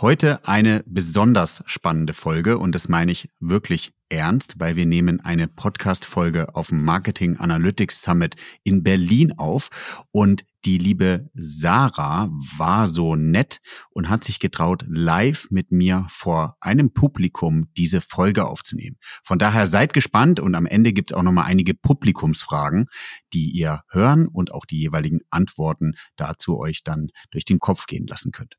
Heute eine besonders spannende Folge und das meine ich wirklich ernst, weil wir nehmen eine Podcast-Folge auf dem Marketing Analytics Summit in Berlin auf und die liebe Sarah war so nett und hat sich getraut, live mit mir vor einem Publikum diese Folge aufzunehmen. Von daher seid gespannt und am Ende gibt es auch nochmal einige Publikumsfragen, die ihr hören und auch die jeweiligen Antworten dazu euch dann durch den Kopf gehen lassen könnt.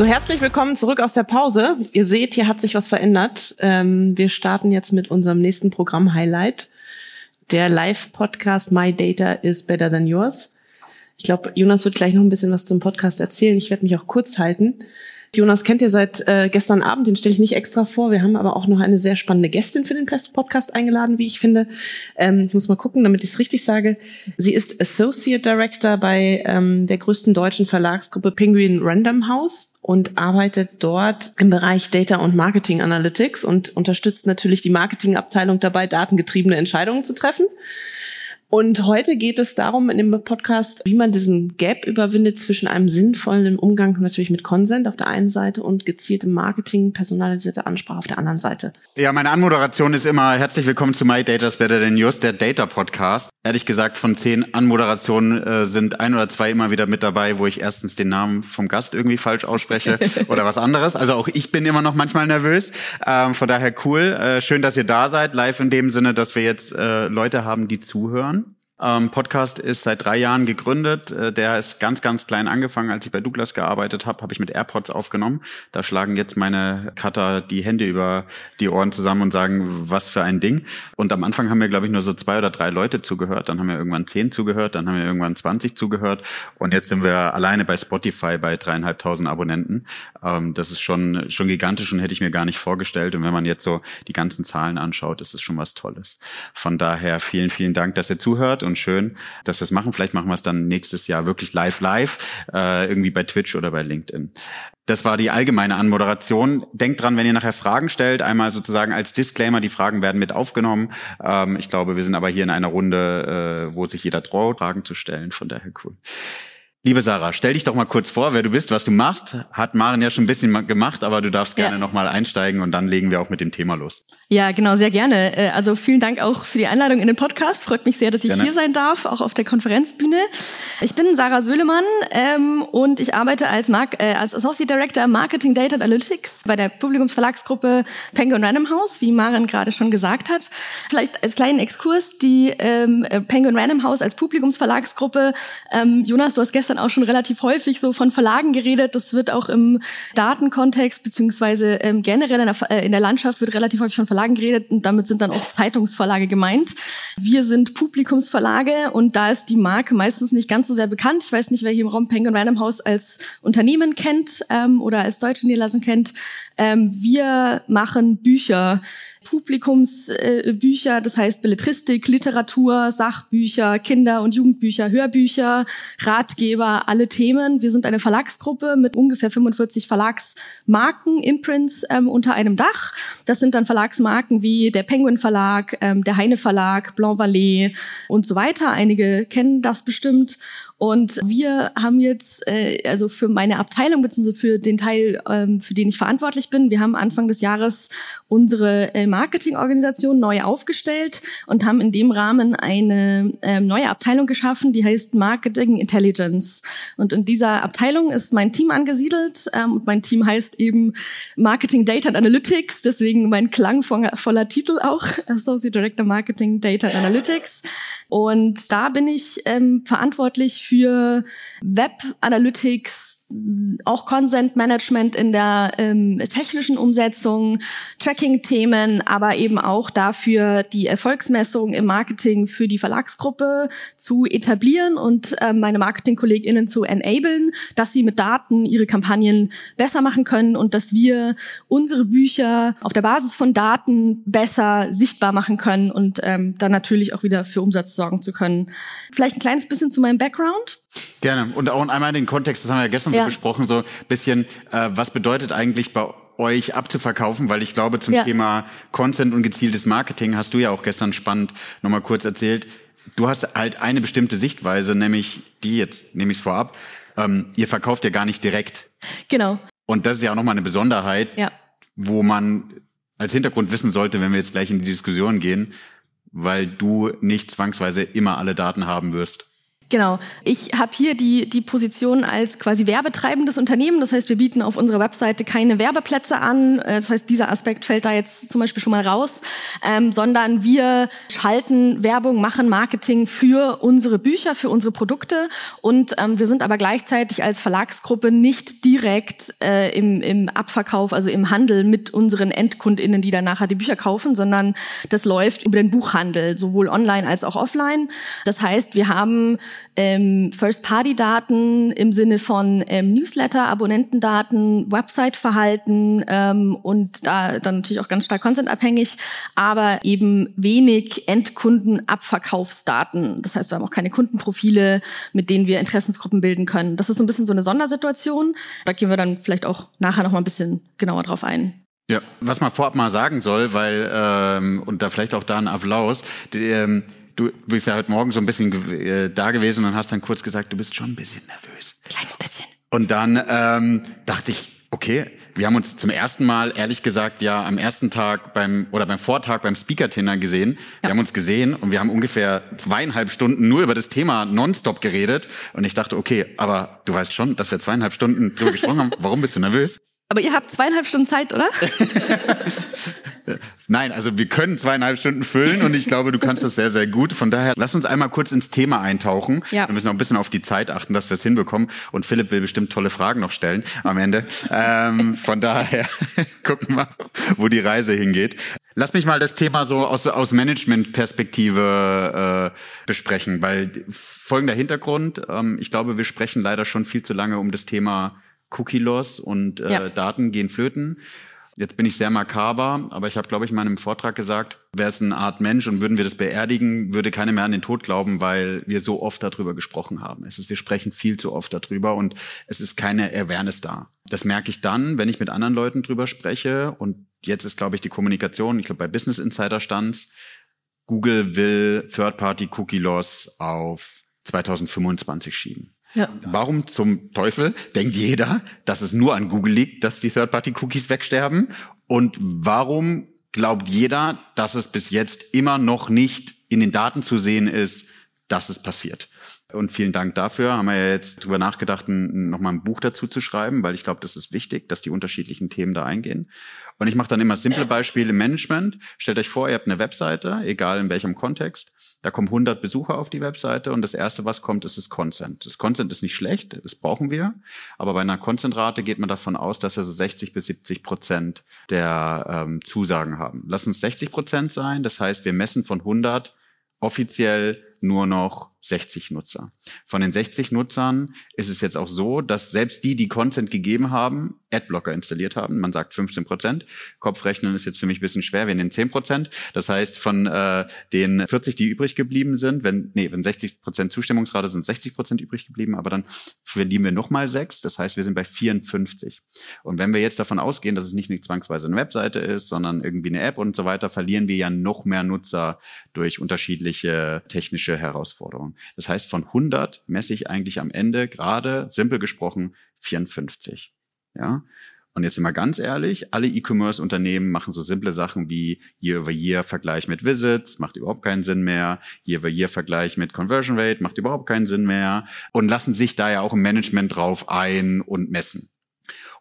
So, herzlich willkommen zurück aus der Pause. Ihr seht, hier hat sich was verändert. Ähm, wir starten jetzt mit unserem nächsten Programm-Highlight. Der Live-Podcast My Data is Better Than Yours. Ich glaube, Jonas wird gleich noch ein bisschen was zum Podcast erzählen. Ich werde mich auch kurz halten. Jonas kennt ihr seit äh, gestern Abend, den stelle ich nicht extra vor. Wir haben aber auch noch eine sehr spannende Gästin für den Podcast eingeladen, wie ich finde. Ähm, ich muss mal gucken, damit ich es richtig sage. Sie ist Associate Director bei ähm, der größten deutschen Verlagsgruppe Penguin Random House und arbeitet dort im Bereich Data und Marketing Analytics und unterstützt natürlich die Marketingabteilung dabei, datengetriebene Entscheidungen zu treffen. Und heute geht es darum in dem Podcast, wie man diesen Gap überwindet zwischen einem sinnvollen Umgang natürlich mit Consent auf der einen Seite und gezieltem Marketing, personalisierte Ansprache auf der anderen Seite. Ja, meine Anmoderation ist immer herzlich willkommen zu My Data's Better Than Yours, der Data Podcast. Ehrlich gesagt, von zehn Anmoderationen äh, sind ein oder zwei immer wieder mit dabei, wo ich erstens den Namen vom Gast irgendwie falsch ausspreche oder was anderes. Also auch ich bin immer noch manchmal nervös. Ähm, von daher cool. Äh, schön, dass ihr da seid. Live in dem Sinne, dass wir jetzt äh, Leute haben, die zuhören. Ähm, Podcast ist seit drei Jahren gegründet. Äh, der ist ganz, ganz klein angefangen. Als ich bei Douglas gearbeitet habe, habe ich mit AirPods aufgenommen. Da schlagen jetzt meine Cutter die Hände über die Ohren zusammen und sagen, was für ein Ding. Und am Anfang haben mir, glaube ich, nur so zwei oder drei Leute zugehört. Dann haben wir irgendwann zehn zugehört. Dann haben wir irgendwann 20 zugehört. Und jetzt sind wir alleine bei Spotify bei dreieinhalbtausend Abonnenten. Ähm, das ist schon, schon gigantisch und hätte ich mir gar nicht vorgestellt. Und wenn man jetzt so die ganzen Zahlen anschaut, ist es schon was Tolles. Von daher vielen, vielen Dank, dass ihr zuhört und schön, dass wir es machen. Vielleicht machen wir es dann nächstes Jahr wirklich live live, äh, irgendwie bei Twitch oder bei LinkedIn. Das war die allgemeine Anmoderation. Denkt dran, wenn ihr nachher Fragen stellt, einmal sozusagen als Disclaimer, die Fragen werden mit aufgenommen. Ähm, ich glaube, wir sind aber hier in einer Runde, äh, wo sich jeder traut, Fragen zu stellen. Von daher cool. Liebe Sarah, stell dich doch mal kurz vor, wer du bist, was du machst. Hat Maren ja schon ein bisschen gemacht, aber du darfst gerne ja. noch mal einsteigen und dann legen wir auch mit dem Thema los. Ja, genau, sehr gerne. Äh, also vielen Dank auch für die Einladung in den Podcast. Freut mich sehr, dass ich gerne. hier sein darf, auch auf der Konferenzbühne. Ich bin Sarah Söhlemann ähm, und ich arbeite als, Mark äh, als Associate Director Marketing Data Analytics bei der Publikumsverlagsgruppe Penguin Random House, wie Maren gerade schon gesagt hat. Vielleicht als kleinen Exkurs, die ähm, Penguin Random House als Publikumsverlagsgruppe. Ähm, Jonas, du hast gestern gestern auch schon relativ häufig so von Verlagen geredet. Das wird auch im Datenkontext beziehungsweise ähm, generell in der, äh, in der Landschaft wird relativ häufig von Verlagen geredet und damit sind dann auch Zeitungsverlage gemeint. Wir sind Publikumsverlage und da ist die Marke meistens nicht ganz so sehr bekannt. Ich weiß nicht, wer hier im Raum Penguin Random House als Unternehmen kennt ähm, oder als deutsche Niederlassung kennt. Ähm, wir machen Bücher Publikumsbücher, das heißt Belletristik, Literatur, Sachbücher, Kinder- und Jugendbücher, Hörbücher, Ratgeber, alle Themen. Wir sind eine Verlagsgruppe mit ungefähr 45 Verlagsmarken, Imprints ähm, unter einem Dach. Das sind dann Verlagsmarken wie der Penguin Verlag, ähm, der Heine Verlag, Blanc Vallée und so weiter. Einige kennen das bestimmt. Und wir haben jetzt, äh, also für meine Abteilung bzw. für den Teil, ähm, für den ich verantwortlich bin, wir haben Anfang des Jahres unsere äh, Marketingorganisation neu aufgestellt und haben in dem Rahmen eine äh, neue Abteilung geschaffen, die heißt Marketing Intelligence. Und in dieser Abteilung ist mein Team angesiedelt ähm, und mein Team heißt eben Marketing Data and Analytics, deswegen mein klangvoller Titel auch, Associate Director Marketing Data and Analytics. Und da bin ich ähm, verantwortlich für Web Analytics, auch Consent Management in der ähm, technischen Umsetzung, Tracking-Themen, aber eben auch dafür die Erfolgsmessung im Marketing für die Verlagsgruppe zu etablieren und ähm, meine Marketingkolleginnen zu enablen, dass sie mit Daten ihre Kampagnen besser machen können und dass wir unsere Bücher auf der Basis von Daten besser sichtbar machen können und ähm, dann natürlich auch wieder für Umsatz sorgen zu können. Vielleicht ein kleines bisschen zu meinem Background. Gerne. Und auch einmal den Kontext, das haben wir ja gestern ja. so besprochen, so bisschen, äh, was bedeutet eigentlich bei euch abzuverkaufen, weil ich glaube, zum ja. Thema Content und gezieltes Marketing hast du ja auch gestern spannend nochmal kurz erzählt. Du hast halt eine bestimmte Sichtweise, nämlich die jetzt, nehme ich es vorab, ähm, ihr verkauft ja gar nicht direkt. Genau. Und das ist ja auch nochmal eine Besonderheit, ja. wo man als Hintergrund wissen sollte, wenn wir jetzt gleich in die Diskussion gehen, weil du nicht zwangsweise immer alle Daten haben wirst. Genau. Ich habe hier die, die Position als quasi werbetreibendes Unternehmen. Das heißt, wir bieten auf unserer Webseite keine Werbeplätze an. Äh, das heißt, dieser Aspekt fällt da jetzt zum Beispiel schon mal raus. Ähm, sondern wir schalten Werbung, machen Marketing für unsere Bücher, für unsere Produkte. Und ähm, wir sind aber gleichzeitig als Verlagsgruppe nicht direkt äh, im, im Abverkauf, also im Handel mit unseren EndkundInnen, die dann nachher die Bücher kaufen, sondern das läuft über den Buchhandel, sowohl online als auch offline. Das heißt, wir haben ähm, First-Party-Daten im Sinne von ähm, Newsletter, Abonnentendaten, Website-Verhalten ähm, und da dann natürlich auch ganz stark content-abhängig, aber eben wenig Endkunden-Abverkaufsdaten. Das heißt, wir haben auch keine Kundenprofile, mit denen wir Interessensgruppen bilden können. Das ist so ein bisschen so eine Sondersituation. Da gehen wir dann vielleicht auch nachher noch mal ein bisschen genauer drauf ein. Ja, was man vorab mal sagen soll, weil ähm, und da vielleicht auch da ein Applaus. Die, ähm, du bist ja heute Morgen so ein bisschen äh, da gewesen und hast dann kurz gesagt, du bist schon ein bisschen nervös. Kleines bisschen. Und dann ähm, dachte ich, okay, wir haben uns zum ersten Mal, ehrlich gesagt, ja am ersten Tag beim oder beim Vortag beim Speaker-Tinner gesehen. Ja. Wir haben uns gesehen und wir haben ungefähr zweieinhalb Stunden nur über das Thema nonstop geredet. Und ich dachte, okay, aber du weißt schon, dass wir zweieinhalb Stunden drüber gesprochen haben. Warum bist du nervös? Aber ihr habt zweieinhalb Stunden Zeit, oder? Nein, also wir können zweieinhalb Stunden füllen und ich glaube, du kannst das sehr, sehr gut. Von daher, lass uns einmal kurz ins Thema eintauchen. Ja. Wir müssen auch ein bisschen auf die Zeit achten, dass wir es hinbekommen. Und Philipp will bestimmt tolle Fragen noch stellen am Ende. Ähm, von daher gucken wir, wo die Reise hingeht. Lass mich mal das Thema so aus, aus Management-Perspektive äh, besprechen, weil folgender Hintergrund, ähm, ich glaube, wir sprechen leider schon viel zu lange um das Thema Cookie-Loss und äh, ja. Daten gehen flöten. Jetzt bin ich sehr makaber, aber ich habe, glaube ich, in meinem Vortrag gesagt, wäre es eine Art Mensch und würden wir das beerdigen, würde keiner mehr an den Tod glauben, weil wir so oft darüber gesprochen haben. Es ist, wir sprechen viel zu oft darüber und es ist keine Awareness da. Das merke ich dann, wenn ich mit anderen Leuten drüber spreche und jetzt ist, glaube ich, die Kommunikation, ich glaube, bei Business Insider stands, Google will Third-Party-Cookie-Loss auf 2025 schieben. Ja. Warum zum Teufel denkt jeder, dass es nur an Google liegt, dass die Third-Party-Cookies wegsterben? Und warum glaubt jeder, dass es bis jetzt immer noch nicht in den Daten zu sehen ist, dass es passiert? Und vielen Dank dafür. Haben wir ja jetzt drüber nachgedacht, nochmal ein Buch dazu zu schreiben, weil ich glaube, das ist wichtig, dass die unterschiedlichen Themen da eingehen. Und ich mache dann immer simple Beispiele im Management. Stellt euch vor, ihr habt eine Webseite, egal in welchem Kontext. Da kommen 100 Besucher auf die Webseite und das erste, was kommt, ist das Consent. Das Consent ist nicht schlecht, das brauchen wir. Aber bei einer Consent-Rate geht man davon aus, dass wir so 60 bis 70 Prozent der ähm, Zusagen haben. Lass uns 60 Prozent sein. Das heißt, wir messen von 100 offiziell nur noch 60 Nutzer. Von den 60 Nutzern ist es jetzt auch so, dass selbst die, die Content gegeben haben, Adblocker installiert haben. Man sagt 15 Prozent. Kopfrechnen ist jetzt für mich ein bisschen schwer. Wir nehmen 10 Prozent. Das heißt, von äh, den 40, die übrig geblieben sind, wenn, nee, wenn 60 Prozent Zustimmungsrate sind 60 Prozent übrig geblieben, aber dann verlieren wir nochmal sechs. Das heißt, wir sind bei 54. Und wenn wir jetzt davon ausgehen, dass es nicht nur zwangsweise eine Webseite ist, sondern irgendwie eine App und so weiter, verlieren wir ja noch mehr Nutzer durch unterschiedliche technische Herausforderungen. Das heißt, von 100 messe ich eigentlich am Ende gerade, simpel gesprochen, 54. Ja. Und jetzt immer ganz ehrlich, alle E-Commerce-Unternehmen machen so simple Sachen wie Year-over-Year-Vergleich mit Visits, macht überhaupt keinen Sinn mehr. Year-over-Year-Vergleich mit Conversion Rate macht überhaupt keinen Sinn mehr. Und lassen sich da ja auch im Management drauf ein und messen.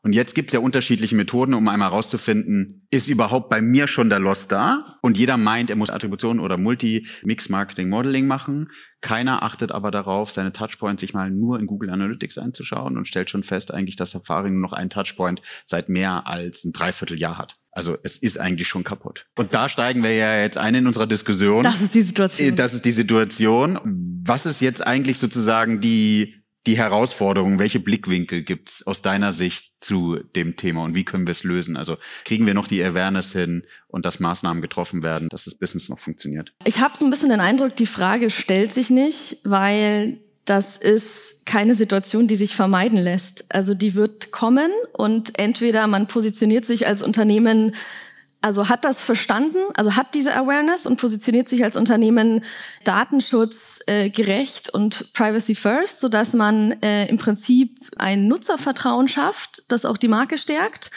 Und jetzt gibt's ja unterschiedliche Methoden, um einmal herauszufinden, ist überhaupt bei mir schon der Loss da? Und jeder meint, er muss Attribution oder Multi-Mix-Marketing-Modeling machen. Keiner achtet aber darauf, seine Touchpoints sich mal nur in Google Analytics einzuschauen und stellt schon fest eigentlich, dass Safari nur noch einen Touchpoint seit mehr als ein Dreivierteljahr hat. Also es ist eigentlich schon kaputt. Und da steigen wir ja jetzt ein in unserer Diskussion. Das ist die Situation. Das ist die Situation. Was ist jetzt eigentlich sozusagen die die Herausforderung, welche Blickwinkel gibt's aus deiner Sicht zu dem Thema und wie können wir es lösen? Also kriegen wir noch die Awareness hin und dass Maßnahmen getroffen werden, dass das Business noch funktioniert? Ich habe so ein bisschen den Eindruck, die Frage stellt sich nicht, weil das ist keine Situation, die sich vermeiden lässt. Also die wird kommen und entweder man positioniert sich als Unternehmen also hat das verstanden, also hat diese Awareness und positioniert sich als Unternehmen datenschutzgerecht äh, und privacy first, so dass man äh, im Prinzip ein Nutzervertrauen schafft, das auch die Marke stärkt.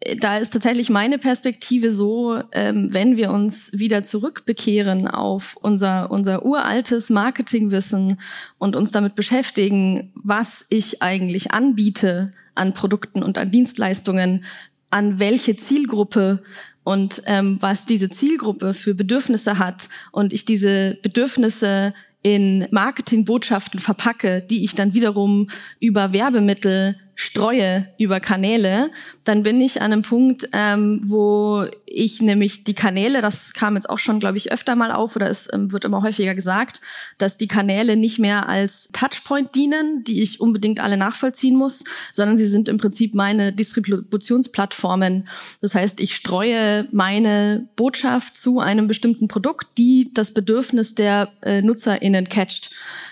Äh, da ist tatsächlich meine Perspektive so, ähm, wenn wir uns wieder zurückbekehren auf unser, unser uraltes Marketingwissen und uns damit beschäftigen, was ich eigentlich anbiete an Produkten und an Dienstleistungen, an welche Zielgruppe und ähm, was diese Zielgruppe für Bedürfnisse hat und ich diese Bedürfnisse in Marketingbotschaften verpacke, die ich dann wiederum über Werbemittel streue über Kanäle, dann bin ich an einem Punkt, ähm, wo ich nämlich die Kanäle, das kam jetzt auch schon, glaube ich, öfter mal auf oder es ähm, wird immer häufiger gesagt, dass die Kanäle nicht mehr als Touchpoint dienen, die ich unbedingt alle nachvollziehen muss, sondern sie sind im Prinzip meine Distributionsplattformen. Das heißt, ich streue meine Botschaft zu einem bestimmten Produkt, die das Bedürfnis der äh, NutzerInnen catcht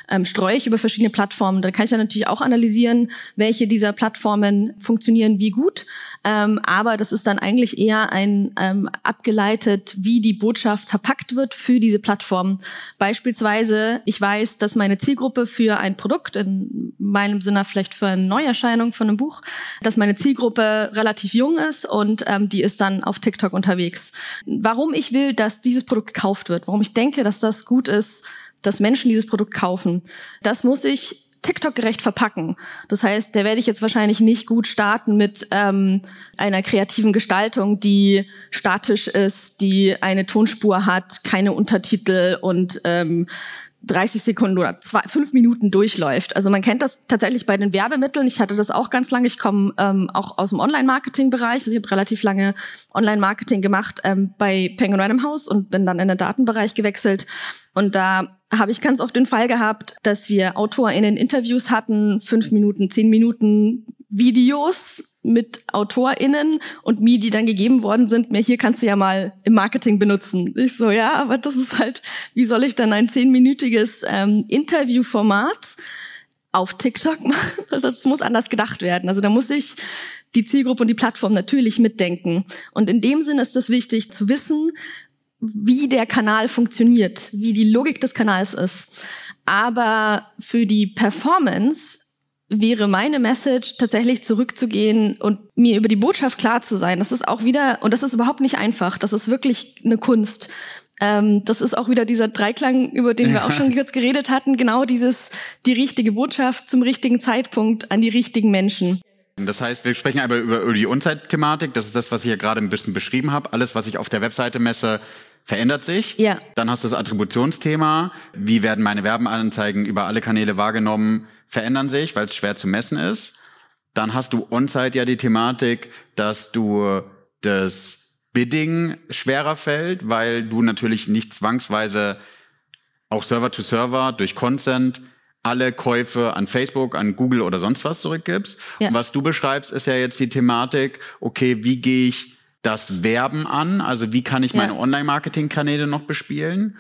ähm, streue ich über verschiedene Plattformen. Da kann ich dann natürlich auch analysieren, welche dieser Plattformen funktionieren wie gut. Ähm, aber das ist dann eigentlich eher ein ähm, abgeleitet, wie die Botschaft verpackt wird für diese Plattform. Beispielsweise, ich weiß, dass meine Zielgruppe für ein Produkt, in meinem Sinne vielleicht für eine Neuerscheinung von einem Buch, dass meine Zielgruppe relativ jung ist und ähm, die ist dann auf TikTok unterwegs. Warum ich will, dass dieses Produkt gekauft wird, warum ich denke, dass das gut ist, dass Menschen dieses Produkt kaufen. Das muss ich TikTok-gerecht verpacken. Das heißt, da werde ich jetzt wahrscheinlich nicht gut starten mit ähm, einer kreativen Gestaltung, die statisch ist, die eine Tonspur hat, keine Untertitel und ähm, 30 Sekunden oder zwei, fünf Minuten durchläuft. Also man kennt das tatsächlich bei den Werbemitteln. Ich hatte das auch ganz lange. Ich komme ähm, auch aus dem Online-Marketing-Bereich. Also ich habe relativ lange Online-Marketing gemacht ähm, bei Penguin Random House und bin dann in den Datenbereich gewechselt. Und da habe ich ganz oft den Fall gehabt, dass wir AutorInnen Interviews hatten, fünf Minuten, zehn Minuten Videos mit AutorInnen und mir, die dann gegeben worden sind, mir hier kannst du ja mal im Marketing benutzen. Ich so, ja, aber das ist halt, wie soll ich dann ein zehnminütiges ähm, Interviewformat auf TikTok machen? Das muss anders gedacht werden. Also da muss ich die Zielgruppe und die Plattform natürlich mitdenken. Und in dem Sinne ist es wichtig zu wissen, wie der Kanal funktioniert, wie die Logik des Kanals ist. Aber für die Performance wäre meine Message tatsächlich zurückzugehen und mir über die Botschaft klar zu sein. Das ist auch wieder, und das ist überhaupt nicht einfach, das ist wirklich eine Kunst. Ähm, das ist auch wieder dieser Dreiklang, über den wir auch schon kurz geredet hatten, genau dieses, die richtige Botschaft zum richtigen Zeitpunkt an die richtigen Menschen. Das heißt, wir sprechen aber über, die On-Site-Thematik. Das ist das, was ich hier gerade ein bisschen beschrieben habe. Alles, was ich auf der Webseite messe, verändert sich. Ja. Dann hast du das Attributionsthema. Wie werden meine Werbeanzeigen über alle Kanäle wahrgenommen? Verändern sich, weil es schwer zu messen ist. Dann hast du on-site ja die Thematik, dass du das Bidding schwerer fällt, weil du natürlich nicht zwangsweise auch Server to Server durch Consent alle Käufe an Facebook, an Google oder sonst was zurückgibst. Ja. Und was du beschreibst, ist ja jetzt die Thematik, okay, wie gehe ich das Werben an? Also wie kann ich meine ja. Online-Marketing-Kanäle noch bespielen?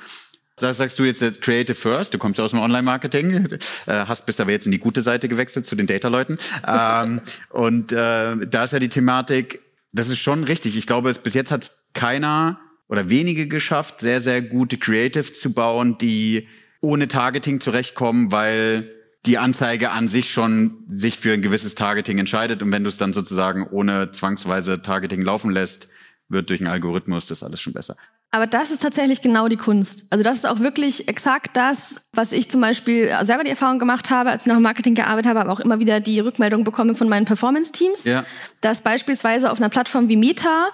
Das sagst du jetzt Creative First, du kommst aus dem Online-Marketing, äh, hast bis aber jetzt in die gute Seite gewechselt zu den Data-Leuten. ähm, und äh, da ist ja die Thematik, das ist schon richtig. Ich glaube, es, bis jetzt hat keiner oder wenige geschafft, sehr, sehr gute Creative zu bauen, die ohne Targeting zurechtkommen, weil die Anzeige an sich schon sich für ein gewisses Targeting entscheidet und wenn du es dann sozusagen ohne zwangsweise Targeting laufen lässt, wird durch einen Algorithmus das alles schon besser. Aber das ist tatsächlich genau die Kunst. Also das ist auch wirklich exakt das, was ich zum Beispiel selber die Erfahrung gemacht habe, als ich noch im Marketing gearbeitet habe, aber auch immer wieder die Rückmeldung bekomme von meinen Performance-Teams, ja. dass beispielsweise auf einer Plattform wie Meta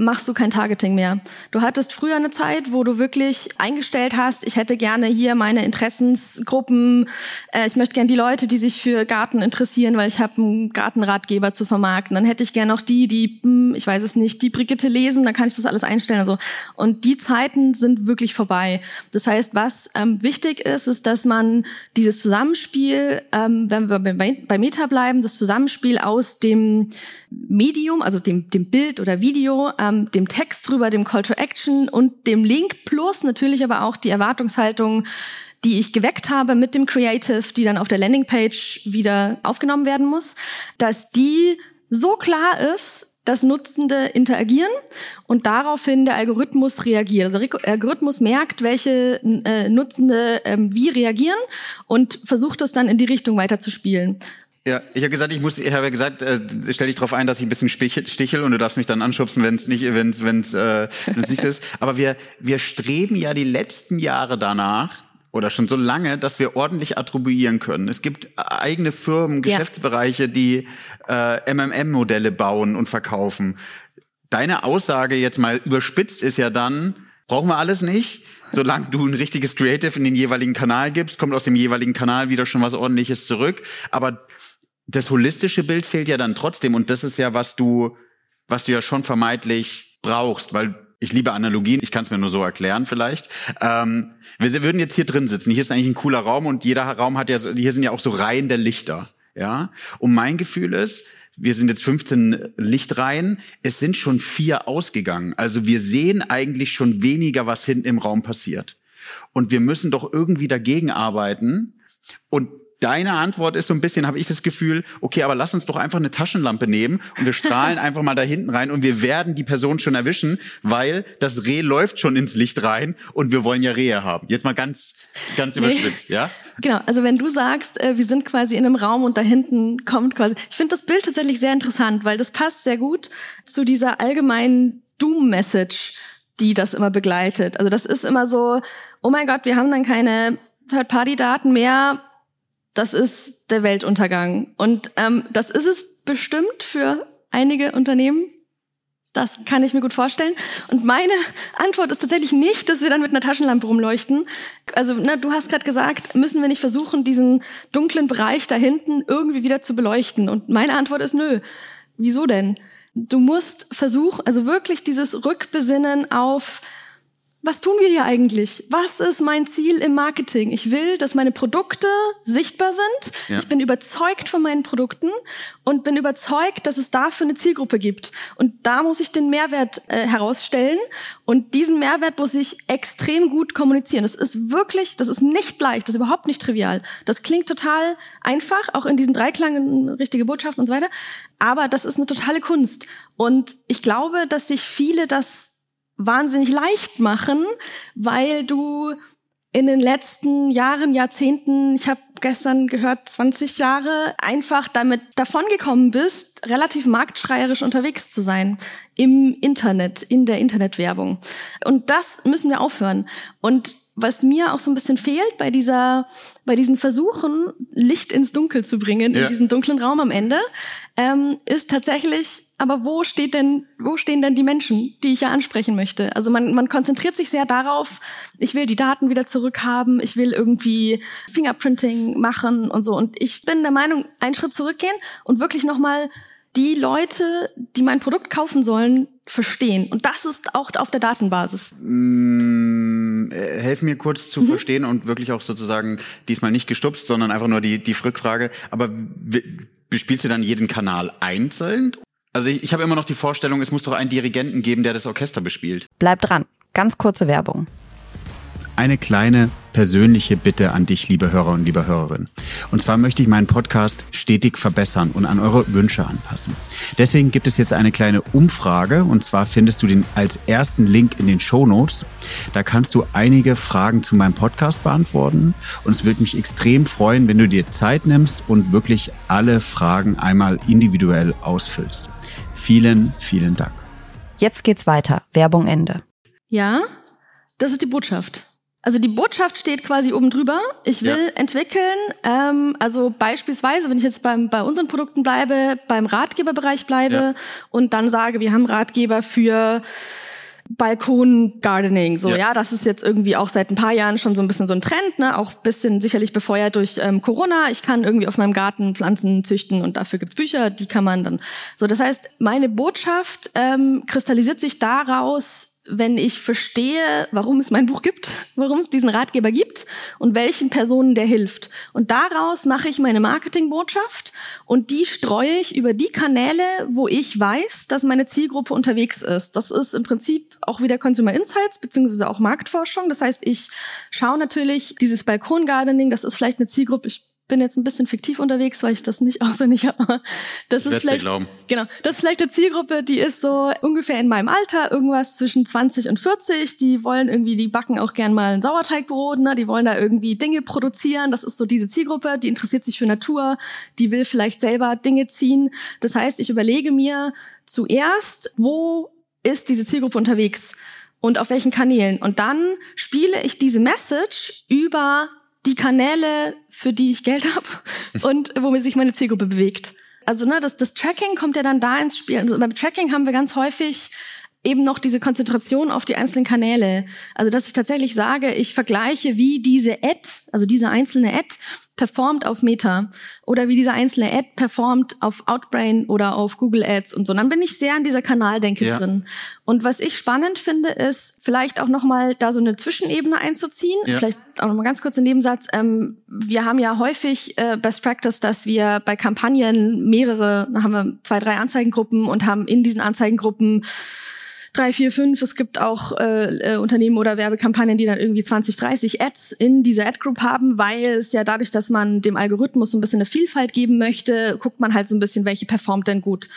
machst du kein Targeting mehr. Du hattest früher eine Zeit, wo du wirklich eingestellt hast, ich hätte gerne hier meine Interessensgruppen, äh, ich möchte gerne die Leute, die sich für Garten interessieren, weil ich habe einen Gartenratgeber zu vermarkten. Dann hätte ich gerne noch die, die, hm, ich weiß es nicht, die Brigitte lesen, dann kann ich das alles einstellen. Also. Und die Zeiten sind wirklich vorbei. Das heißt, was ähm, wichtig ist, ist, dass man dieses Zusammenspiel, ähm, wenn wir bei, bei Meta bleiben, das Zusammenspiel aus dem Medium, also dem, dem Bild oder Video, ähm, ähm, dem Text drüber, dem Call to Action und dem Link plus natürlich aber auch die Erwartungshaltung, die ich geweckt habe mit dem Creative, die dann auf der Landingpage wieder aufgenommen werden muss, dass die so klar ist, dass Nutzende interagieren und daraufhin der Algorithmus reagiert. Also der Algorithmus merkt, welche äh, Nutzende ähm, wie reagieren und versucht es dann in die Richtung weiterzuspielen. Ja, ich habe gesagt, ich muss, ich habe gesagt, äh, stell dich darauf ein, dass ich ein bisschen stichel und du darfst mich dann anschubsen, wenn es nicht, wenn es, wenn es, äh, wenn's nicht ist. Aber wir, wir streben ja die letzten Jahre danach oder schon so lange, dass wir ordentlich attribuieren können. Es gibt eigene Firmen, Geschäftsbereiche, die äh, MMM-Modelle bauen und verkaufen. Deine Aussage jetzt mal überspitzt ist ja dann, brauchen wir alles nicht solange du ein richtiges Creative in den jeweiligen Kanal gibst, kommt aus dem jeweiligen Kanal wieder schon was ordentliches zurück. Aber das holistische Bild fehlt ja dann trotzdem und das ist ja, was du, was du ja schon vermeintlich brauchst, weil ich liebe Analogien, ich kann es mir nur so erklären vielleicht. Ähm, wir würden jetzt hier drin sitzen, hier ist eigentlich ein cooler Raum und jeder Raum hat ja, hier sind ja auch so Reihen der Lichter, ja. Und mein Gefühl ist, wir sind jetzt 15 Lichtreihen, es sind schon vier ausgegangen. Also wir sehen eigentlich schon weniger, was hinten im Raum passiert. Und wir müssen doch irgendwie dagegen arbeiten. Und Deine Antwort ist so ein bisschen, habe ich das Gefühl, okay, aber lass uns doch einfach eine Taschenlampe nehmen und wir strahlen einfach mal da hinten rein und wir werden die Person schon erwischen, weil das Reh läuft schon ins Licht rein und wir wollen ja Rehe haben. Jetzt mal ganz, ganz überspitzt, nee. ja? Genau, also wenn du sagst, äh, wir sind quasi in einem Raum und da hinten kommt quasi, ich finde das Bild tatsächlich sehr interessant, weil das passt sehr gut zu dieser allgemeinen Doom-Message, die das immer begleitet. Also das ist immer so, oh mein Gott, wir haben dann keine Third-Party-Daten mehr, das ist der Weltuntergang. Und ähm, das ist es bestimmt für einige Unternehmen. Das kann ich mir gut vorstellen. Und meine Antwort ist tatsächlich nicht, dass wir dann mit einer Taschenlampe rumleuchten. Also, ne, du hast gerade gesagt, müssen wir nicht versuchen, diesen dunklen Bereich da hinten irgendwie wieder zu beleuchten? Und meine Antwort ist nö. Wieso denn? Du musst versuchen, also wirklich dieses Rückbesinnen auf was tun wir hier eigentlich? Was ist mein Ziel im Marketing? Ich will, dass meine Produkte sichtbar sind. Ja. Ich bin überzeugt von meinen Produkten und bin überzeugt, dass es dafür eine Zielgruppe gibt. Und da muss ich den Mehrwert äh, herausstellen. Und diesen Mehrwert muss ich extrem gut kommunizieren. Das ist wirklich, das ist nicht leicht, das ist überhaupt nicht trivial. Das klingt total einfach, auch in diesen Dreiklang, richtige Botschaft und so weiter. Aber das ist eine totale Kunst. Und ich glaube, dass sich viele das wahnsinnig leicht machen, weil du in den letzten Jahren, Jahrzehnten, ich habe gestern gehört, 20 Jahre, einfach damit davongekommen bist, relativ marktschreierisch unterwegs zu sein im Internet, in der Internetwerbung. Und das müssen wir aufhören. Und was mir auch so ein bisschen fehlt bei dieser, bei diesen Versuchen, Licht ins Dunkel zu bringen, ja. in diesen dunklen Raum am Ende, ähm, ist tatsächlich aber wo steht denn, wo stehen denn die Menschen, die ich ja ansprechen möchte? Also man, man konzentriert sich sehr darauf, ich will die Daten wieder zurückhaben, ich will irgendwie Fingerprinting machen und so. Und ich bin der Meinung, einen Schritt zurückgehen und wirklich nochmal die Leute, die mein Produkt kaufen sollen, verstehen. Und das ist auch auf der Datenbasis. Mm, helf mir kurz zu mhm. verstehen und wirklich auch sozusagen diesmal nicht gestupst, sondern einfach nur die, die Rückfrage. Aber bespielst du dann jeden Kanal einzeln also ich, ich habe immer noch die Vorstellung, es muss doch einen Dirigenten geben, der das Orchester bespielt. Bleib dran. Ganz kurze Werbung. Eine kleine persönliche Bitte an dich, liebe Hörer und liebe Hörerin. Und zwar möchte ich meinen Podcast stetig verbessern und an eure Wünsche anpassen. Deswegen gibt es jetzt eine kleine Umfrage und zwar findest du den als ersten Link in den Show Notes. Da kannst du einige Fragen zu meinem Podcast beantworten und es würde mich extrem freuen, wenn du dir Zeit nimmst und wirklich alle Fragen einmal individuell ausfüllst. Vielen, vielen Dank. Jetzt geht's weiter. Werbung Ende. Ja, Das ist die Botschaft. Also die Botschaft steht quasi oben drüber. Ich will ja. entwickeln, ähm, also beispielsweise, wenn ich jetzt beim, bei unseren Produkten bleibe, beim Ratgeberbereich bleibe ja. und dann sage, wir haben Ratgeber für Balkon Gardening, so ja. ja, das ist jetzt irgendwie auch seit ein paar Jahren schon so ein bisschen so ein Trend, ne, auch bisschen sicherlich befeuert durch ähm, Corona. Ich kann irgendwie auf meinem Garten Pflanzen züchten und dafür gibt's Bücher, die kann man dann. So, das heißt, meine Botschaft ähm, kristallisiert sich daraus, wenn ich verstehe, warum es mein Buch gibt, warum es diesen Ratgeber gibt und welchen Personen der hilft. Und daraus mache ich meine Marketingbotschaft und die streue ich über die Kanäle, wo ich weiß, dass meine Zielgruppe unterwegs ist. Das ist im Prinzip auch wieder Consumer Insights beziehungsweise auch Marktforschung. Das heißt, ich schaue natürlich dieses Balkongardening, das ist vielleicht eine Zielgruppe, ich bin jetzt ein bisschen fiktiv unterwegs, weil ich das nicht auswendig habe. Das ist vielleicht, genau, das ist vielleicht eine Zielgruppe, die ist so ungefähr in meinem Alter, irgendwas zwischen 20 und 40. Die wollen irgendwie, die backen auch gern mal ein Sauerteigbrot, ne? Die wollen da irgendwie Dinge produzieren. Das ist so diese Zielgruppe, die interessiert sich für Natur, die will vielleicht selber Dinge ziehen. Das heißt, ich überlege mir zuerst, wo ist diese Zielgruppe unterwegs? und auf welchen Kanälen. Und dann spiele ich diese Message über die Kanäle, für die ich Geld habe und womit sich meine Zielgruppe bewegt. Also ne, das, das Tracking kommt ja dann da ins Spiel. Also beim Tracking haben wir ganz häufig eben noch diese Konzentration auf die einzelnen Kanäle. Also dass ich tatsächlich sage, ich vergleiche, wie diese Ad, also diese einzelne Ad performt auf Meta oder wie diese einzelne Ad performt auf Outbrain oder auf Google Ads und so. Und dann bin ich sehr an dieser Kanaldenke ja. drin. Und was ich spannend finde, ist vielleicht auch nochmal da so eine Zwischenebene einzuziehen. Ja. Vielleicht auch nochmal ganz kurz ein Nebensatz. Ähm, wir haben ja häufig äh, Best Practice, dass wir bei Kampagnen mehrere, da haben wir zwei, drei Anzeigengruppen und haben in diesen Anzeigengruppen drei, vier, fünf. Es gibt auch äh, äh, Unternehmen oder Werbekampagnen, die dann irgendwie 20, 30 Ads in dieser Ad-Group haben, weil es ja dadurch, dass man dem Algorithmus so ein bisschen eine Vielfalt geben möchte, guckt man halt so ein bisschen, welche performt denn gut.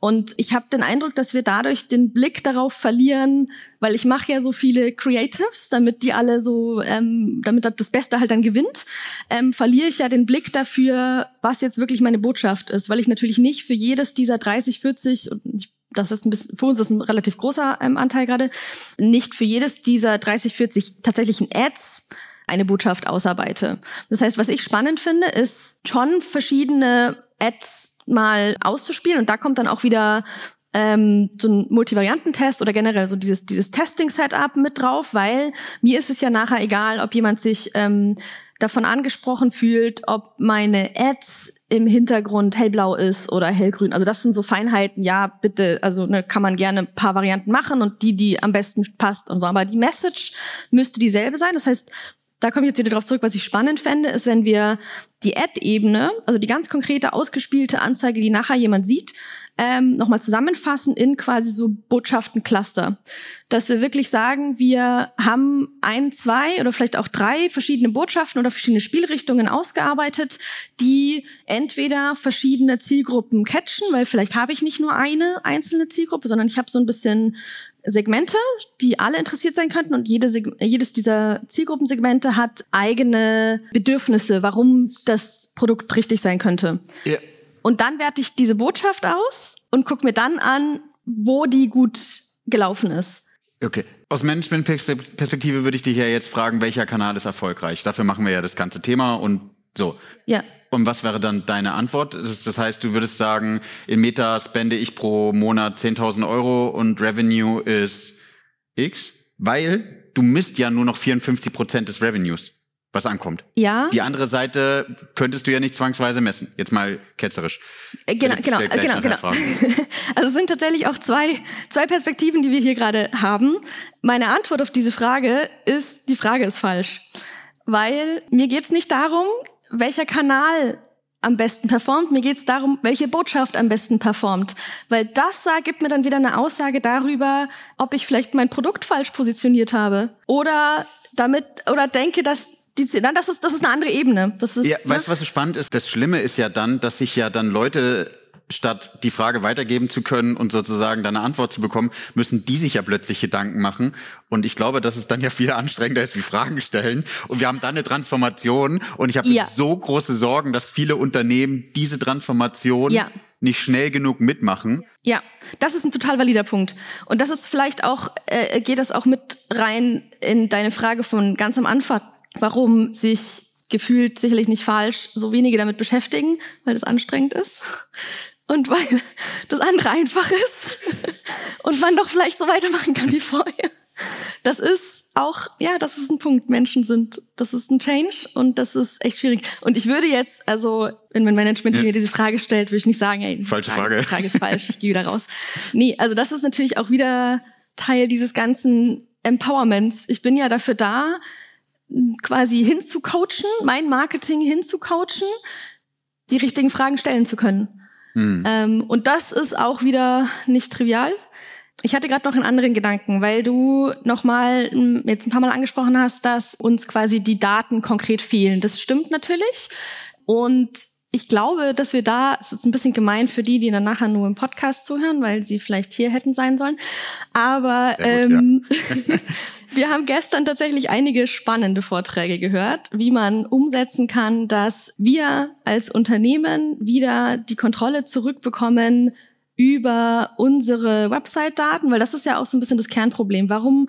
Und ich habe den Eindruck, dass wir dadurch den Blick darauf verlieren, weil ich mache ja so viele Creatives, damit die alle so, ähm, damit das Beste halt dann gewinnt, ähm, verliere ich ja den Blick dafür, was jetzt wirklich meine Botschaft ist, weil ich natürlich nicht für jedes dieser 30, 40 und ich das ist ein bisschen, für uns ist ein relativ großer ähm, Anteil gerade, nicht für jedes dieser 30, 40 tatsächlichen Ads eine Botschaft ausarbeite. Das heißt, was ich spannend finde, ist schon verschiedene Ads mal auszuspielen und da kommt dann auch wieder ähm, so ein Multivariantentest oder generell so dieses, dieses Testing-Setup mit drauf, weil mir ist es ja nachher egal, ob jemand sich ähm, davon angesprochen fühlt, ob meine Ads im Hintergrund hellblau ist oder hellgrün. Also das sind so Feinheiten, ja, bitte, also ne, kann man gerne ein paar Varianten machen und die, die am besten passt und so. Aber die Message müsste dieselbe sein. Das heißt, da komme ich jetzt wieder darauf zurück, was ich spannend fände, ist, wenn wir die Ad-Ebene, also die ganz konkrete ausgespielte Anzeige, die nachher jemand sieht, ähm, nochmal zusammenfassen in quasi so Botschaften-Cluster. Dass wir wirklich sagen, wir haben ein, zwei oder vielleicht auch drei verschiedene Botschaften oder verschiedene Spielrichtungen ausgearbeitet, die entweder verschiedene Zielgruppen catchen, weil vielleicht habe ich nicht nur eine einzelne Zielgruppe, sondern ich habe so ein bisschen Segmente, die alle interessiert sein könnten und jede jedes dieser Zielgruppensegmente hat eigene Bedürfnisse, warum das Produkt richtig sein könnte. Ja. Und dann werte ich diese Botschaft aus und gucke mir dann an, wo die gut gelaufen ist. Okay. Aus Management-Perspektive würde ich dich ja jetzt fragen, welcher Kanal ist erfolgreich? Dafür machen wir ja das ganze Thema und so. Ja. Und was wäre dann deine Antwort? Das heißt, du würdest sagen, in Meta spende ich pro Monat 10.000 Euro und Revenue ist X, weil du misst ja nur noch 54 Prozent des Revenues, was ankommt. Ja. Die andere Seite könntest du ja nicht zwangsweise messen. Jetzt mal ketzerisch. Äh, genau, genau, genau, genau. also es sind tatsächlich auch zwei, zwei Perspektiven, die wir hier gerade haben. Meine Antwort auf diese Frage ist, die Frage ist falsch. Weil mir geht's nicht darum, welcher Kanal am besten performt. Mir geht es darum, welche Botschaft am besten performt. Weil das gibt mir dann wieder eine Aussage darüber, ob ich vielleicht mein Produkt falsch positioniert habe. Oder damit, oder denke, dass die, na, das ist, das ist eine andere Ebene. Das ist, ja, ne? weißt du, was so spannend ist? Das Schlimme ist ja dann, dass sich ja dann Leute statt die Frage weitergeben zu können und sozusagen dann eine Antwort zu bekommen, müssen die sich ja plötzlich Gedanken machen. Und ich glaube, dass es dann ja viel anstrengender ist wie Fragen stellen. Und wir haben dann eine Transformation. Und ich habe ja. so große Sorgen, dass viele Unternehmen diese Transformation ja nicht schnell genug mitmachen. Ja, das ist ein total valider Punkt. Und das ist vielleicht auch, äh, geht das auch mit rein in deine Frage von ganz am Anfang, warum sich gefühlt sicherlich nicht falsch so wenige damit beschäftigen, weil das anstrengend ist und weil das andere einfach ist und man doch vielleicht so weitermachen kann wie vorher. Das ist auch, ja, das ist ein Punkt. Menschen sind, das ist ein Change und das ist echt schwierig. Und ich würde jetzt, also, wenn mein Management ja. mir diese Frage stellt, würde ich nicht sagen, ey, falsche Frage, Frage. Die Frage ist falsch, ich gehe wieder raus. Nee, also das ist natürlich auch wieder Teil dieses ganzen Empowerments. Ich bin ja dafür da, quasi hinzucoachen, mein Marketing hinzucoachen, die richtigen Fragen stellen zu können. Hm. Ähm, und das ist auch wieder nicht trivial. Ich hatte gerade noch einen anderen Gedanken, weil du nochmal hm, jetzt ein paar Mal angesprochen hast, dass uns quasi die Daten konkret fehlen. Das stimmt natürlich. Und ich glaube, dass wir da, es ist ein bisschen gemein für die, die dann nachher nur im Podcast zuhören, weil sie vielleicht hier hätten sein sollen. Aber gut, ähm, ja. wir haben gestern tatsächlich einige spannende Vorträge gehört, wie man umsetzen kann, dass wir als Unternehmen wieder die Kontrolle zurückbekommen über unsere Website-Daten, weil das ist ja auch so ein bisschen das Kernproblem. Warum